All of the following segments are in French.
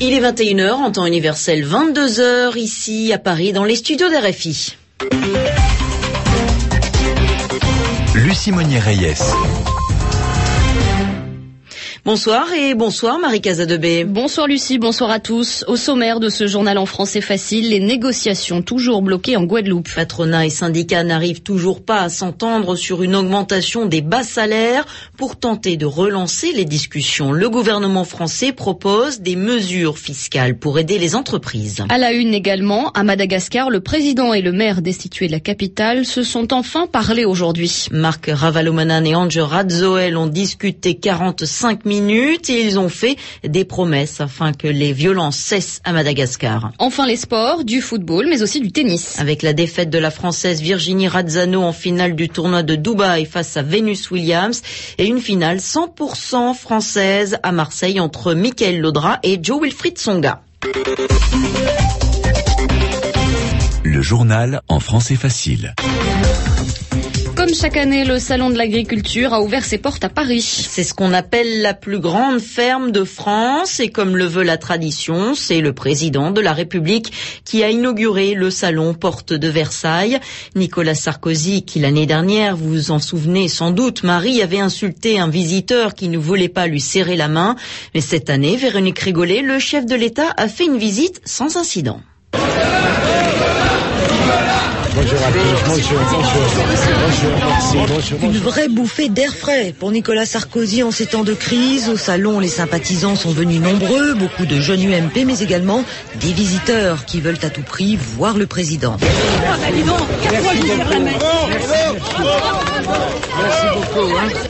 Il est 21h en temps universel, 22h ici à Paris dans les studios d'RFI. Lucie Monnier-Reyes. Bonsoir et bonsoir Marie Casadebé. Bonsoir Lucie, bonsoir à tous. Au sommaire de ce journal en français facile, les négociations toujours bloquées en Guadeloupe. Patronat et syndicats n'arrivent toujours pas à s'entendre sur une augmentation des bas salaires pour tenter de relancer les discussions. Le gouvernement français propose des mesures fiscales pour aider les entreprises. À la une également, à Madagascar, le président et le maire destitués de la capitale se sont enfin parlé aujourd'hui. Marc Ravalomanan et Ange Radzoel ont discuté 45 minutes minutes et ils ont fait des promesses afin que les violences cessent à Madagascar. Enfin les sports, du football mais aussi du tennis. Avec la défaite de la Française Virginie Razzano en finale du tournoi de Dubaï face à Venus Williams et une finale 100% française à Marseille entre Michael Laudra et Joe Wilfried Songa. Le journal en français facile. Comme chaque année, le Salon de l'agriculture a ouvert ses portes à Paris. C'est ce qu'on appelle la plus grande ferme de France et comme le veut la tradition, c'est le président de la République qui a inauguré le salon porte de Versailles. Nicolas Sarkozy, qui l'année dernière, vous vous en souvenez sans doute, Marie avait insulté un visiteur qui ne voulait pas lui serrer la main. Mais cette année, Véronique Rigolet, le chef de l'État, a fait une visite sans incident. Bonjour à tous, bonjour, bonjour, bonjour, Une vraie bouffée d'air frais pour Nicolas Sarkozy en ces temps de crise. Au salon, les sympathisants sont venus nombreux, beaucoup de jeunes UMP, mais également des visiteurs qui veulent à tout prix voir le président.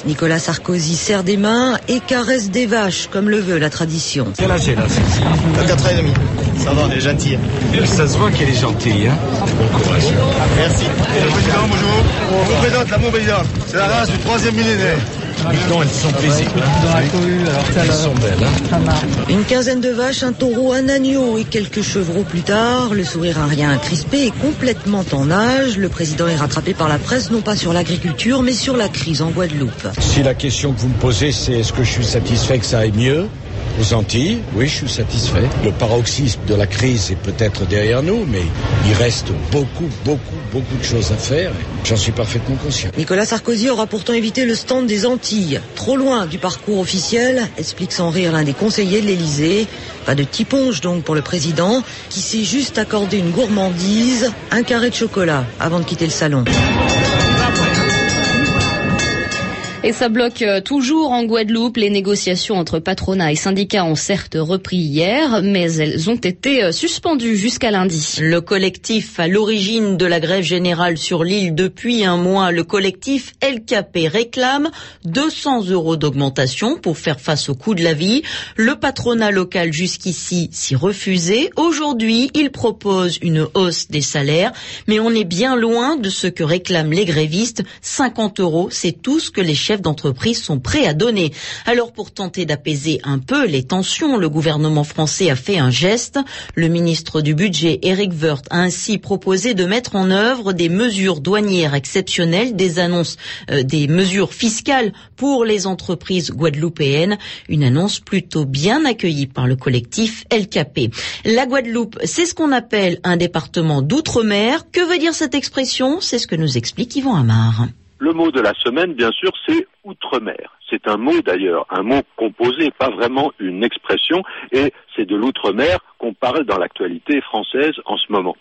Nicolas Sarkozy serre des mains et caresse des vaches, comme le veut la tradition. Quel âge est là, celle-ci 4 ans et demi. Ça va, on est gentil. Ça se voit qu'elle est gentille, hein Bon courage. Merci. Le président, bonjour. On vous présente la mon président. C'est la race du troisième millénaire. Non, elles sont paisibles. Elles sont belles, hein Une quinzaine de vaches, un taureau, un agneau et quelques chevreaux plus tard, le sourire un rien crispé et complètement en âge. Le président est rattrapé par la presse, non pas sur l'agriculture, mais sur la crise en Guadeloupe. Si la question que vous me posez, c'est est-ce que je suis satisfait que ça aille mieux? Aux Antilles, oui, je suis satisfait. Le paroxysme de la crise est peut-être derrière nous, mais il reste beaucoup, beaucoup, beaucoup de choses à faire. J'en suis parfaitement conscient. Nicolas Sarkozy aura pourtant évité le stand des Antilles, trop loin du parcours officiel, explique sans rire l'un des conseillers de l'Elysée. Pas de tiponge donc pour le président, qui s'est juste accordé une gourmandise, un carré de chocolat avant de quitter le salon. Et ça bloque euh, toujours en Guadeloupe. Les négociations entre patronat et syndicats ont certes repris hier, mais elles ont été euh, suspendues jusqu'à lundi. Le collectif à l'origine de la grève générale sur l'île depuis un mois, le collectif LKP réclame 200 euros d'augmentation pour faire face au coût de la vie. Le patronat local jusqu'ici s'y refusait. Aujourd'hui, il propose une hausse des salaires, mais on est bien loin de ce que réclament les grévistes. 50 euros, c'est tout ce que les chefs d'entreprise sont prêts à donner. Alors pour tenter d'apaiser un peu les tensions, le gouvernement français a fait un geste. Le ministre du Budget, Eric Woerth, a ainsi proposé de mettre en œuvre des mesures douanières exceptionnelles, des annonces, euh, des mesures fiscales pour les entreprises guadeloupéennes. Une annonce plutôt bien accueillie par le collectif LKP. La Guadeloupe, c'est ce qu'on appelle un département d'outre-mer. Que veut dire cette expression? C'est ce que nous explique Yvan Amar. Le mot de la semaine, bien sûr, c'est outre-mer. C'est un mot d'ailleurs, un mot composé, pas vraiment une expression, et c'est de l'outre-mer qu'on parle dans l'actualité française en ce moment.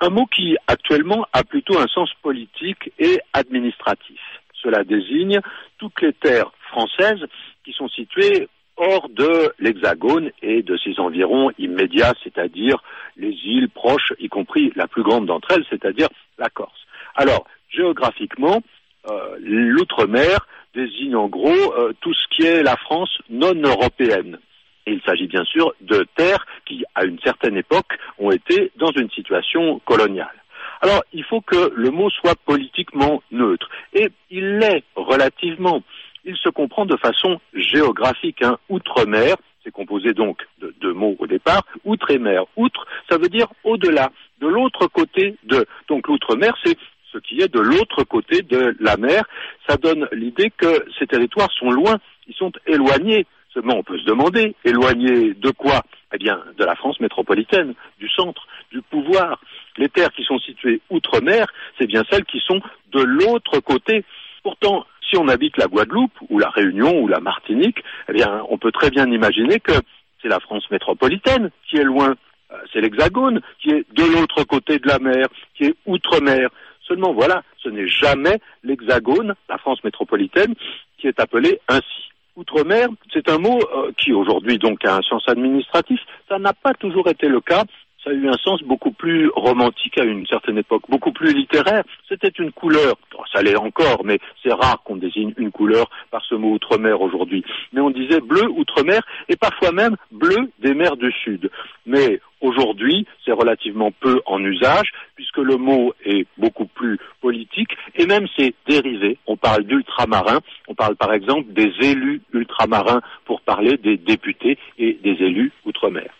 Un mot qui actuellement a plutôt un sens politique et administratif. Cela désigne toutes les terres françaises qui sont situées hors de l'Hexagone et de ses environs immédiats, c'est-à-dire les îles proches, y compris la plus grande d'entre elles, c'est-à-dire la Corse. Alors, géographiquement, euh, l'outre-mer désigne en gros euh, tout ce qui est la France non européenne. Et il s'agit bien sûr de terres qui, à une certaine époque, ont été dans une situation coloniale. Alors, il faut que le mot soit politiquement neutre. Et il l'est relativement. Il se comprend de façon géographique. Hein. Outre-mer, C'est composé donc de deux mots au départ, outre et mer. Outre, ça veut dire au-delà, de l'autre côté de. Donc l'outre-mer, c'est ce qui est de l'autre côté de la mer. Ça donne l'idée que ces territoires sont loin, ils sont éloignés. Seulement, on peut se demander, éloignés de quoi? Eh bien, de la France métropolitaine, du centre, du pouvoir. Les terres qui sont situées outre-mer, c'est bien celles qui sont de l'autre côté. Pourtant, si on habite la Guadeloupe ou la Réunion ou la Martinique, eh bien, on peut très bien imaginer que c'est la France métropolitaine qui est loin. Euh, c'est l'Hexagone qui est de l'autre côté de la mer, qui est outre-mer. Seulement, voilà, ce n'est jamais l'Hexagone, la France métropolitaine, qui est appelée ainsi. Outre-mer, c'est un mot euh, qui aujourd'hui donc a un sens administratif. Ça n'a pas toujours été le cas ça a eu un sens beaucoup plus romantique à une certaine époque, beaucoup plus littéraire. C'était une couleur, ça l'est encore, mais c'est rare qu'on désigne une couleur par ce mot outre-mer aujourd'hui. Mais on disait bleu outre-mer et parfois même bleu des mers du Sud. Mais aujourd'hui, c'est relativement peu en usage puisque le mot est beaucoup plus politique et même c'est dérivé. On parle d'ultramarins, on parle par exemple des élus ultramarins pour parler des députés et des élus outre-mer.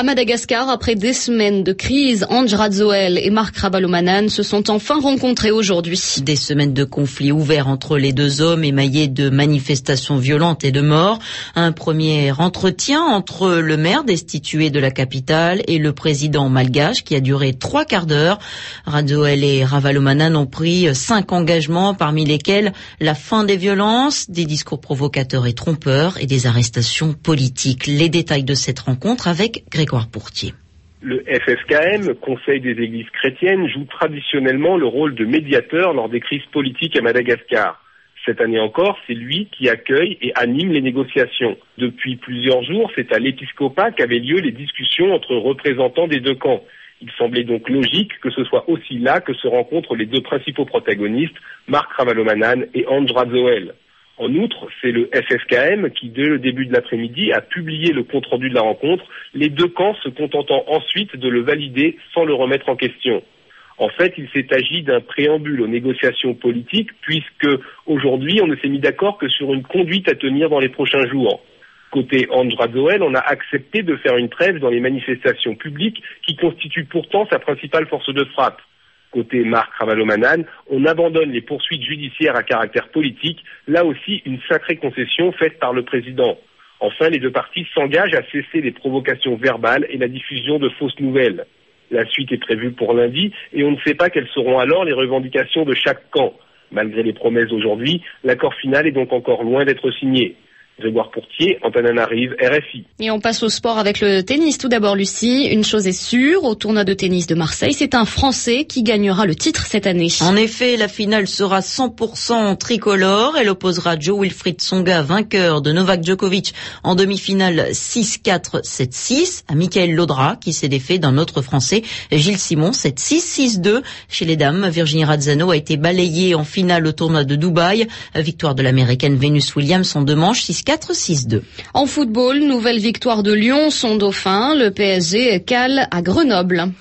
À Madagascar, après des semaines de crise, Ange Radzoel et Marc Ravalomanan se sont enfin rencontrés aujourd'hui. Des semaines de conflits ouverts entre les deux hommes émaillés de manifestations violentes et de morts. Un premier entretien entre le maire destitué de la capitale et le président malgache qui a duré trois quarts d'heure. Radzoel et Ravalomanan ont pris cinq engagements parmi lesquels la fin des violences, des discours provocateurs et trompeurs et des arrestations politiques. Les détails de cette rencontre avec Grégoire le FFKM, Conseil des Églises chrétiennes, joue traditionnellement le rôle de médiateur lors des crises politiques à Madagascar. Cette année encore, c'est lui qui accueille et anime les négociations. Depuis plusieurs jours, c'est à l'épiscopat qu'avaient lieu les discussions entre représentants des deux camps. Il semblait donc logique que ce soit aussi là que se rencontrent les deux principaux protagonistes, Marc Ravalomanan et Andra Zoel. En outre, c'est le FFKM qui, dès le début de l'après-midi, a publié le compte-rendu de la rencontre, les deux camps se contentant ensuite de le valider sans le remettre en question. En fait, il s'est agi d'un préambule aux négociations politiques, puisque aujourd'hui, on ne s'est mis d'accord que sur une conduite à tenir dans les prochains jours. Côté Andra Zoel, on a accepté de faire une trêve dans les manifestations publiques qui constituent pourtant sa principale force de frappe côté Marc Ravalomanan, on abandonne les poursuites judiciaires à caractère politique, là aussi une sacrée concession faite par le président. Enfin, les deux parties s'engagent à cesser les provocations verbales et la diffusion de fausses nouvelles. La suite est prévue pour lundi et on ne sait pas quelles seront alors les revendications de chaque camp. Malgré les promesses d'aujourd'hui, l'accord final est donc encore loin d'être signé. Grégoire Pourtier, Antananarive, RFI. Et on passe au sport avec le tennis. Tout d'abord, Lucie, une chose est sûre, au tournoi de tennis de Marseille, c'est un Français qui gagnera le titre cette année. En effet, la finale sera 100% tricolore. Elle opposera Joe Wilfried Songa, vainqueur de Novak Djokovic en demi-finale 6-4, 7-6, à Michael Laudra, qui s'est défait d'un autre Français, Gilles Simon, 7-6, 6-2. Chez les dames, Virginie Razzano a été balayée en finale au tournoi de Dubaï. Victoire de l'américaine Venus Williams en deux manches, 6 4-6-2. En football, nouvelle victoire de Lyon, son dauphin. Le PSG cale à Grenoble.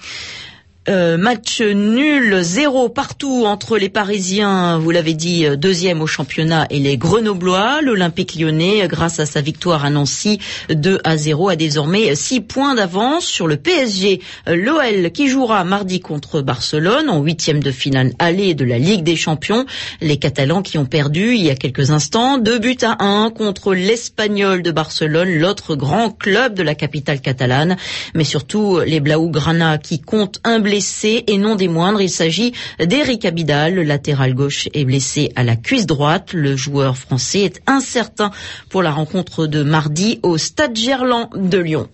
Euh, match nul, zéro partout entre les Parisiens, vous l'avez dit, euh, deuxième au championnat, et les Grenoblois. L'Olympique lyonnais, grâce à sa victoire à Nancy, 2 à 0, a désormais 6 points d'avance sur le PSG. Euh, L'OL qui jouera mardi contre Barcelone en huitième de finale allée de la Ligue des Champions. Les Catalans qui ont perdu il y a quelques instants, deux buts à un contre l'Espagnol de Barcelone, l'autre grand club de la capitale catalane. Mais surtout les Blaugrana qui comptent un blessé et non des moindres. Il s'agit d'Eric Abidal, le latéral gauche est blessé à la cuisse droite. Le joueur français est incertain pour la rencontre de mardi au Stade Gerland de Lyon.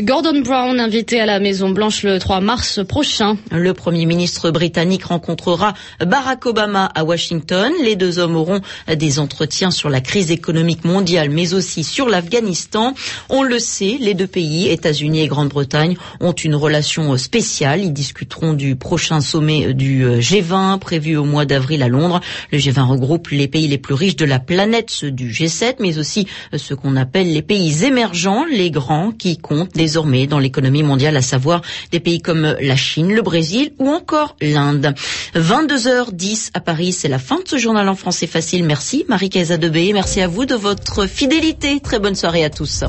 Gordon Brown invité à la Maison Blanche le 3 mars prochain. Le Premier ministre britannique rencontrera Barack Obama à Washington. Les deux hommes auront des entretiens sur la crise économique mondiale, mais aussi sur l'Afghanistan. On le sait, les deux pays, États-Unis et Grande-Bretagne, ont une relation spéciale. Ils discutent du prochain sommet du G20 prévu au mois d'avril à Londres. Le G20 regroupe les pays les plus riches de la planète, ceux du G7, mais aussi ce qu'on appelle les pays émergents, les grands qui comptent désormais dans l'économie mondiale, à savoir des pays comme la Chine, le Brésil ou encore l'Inde. 22h10 à Paris, c'est la fin de ce journal en français facile. Merci Marie-Caisa Debé, merci à vous de votre fidélité. Très bonne soirée à tous.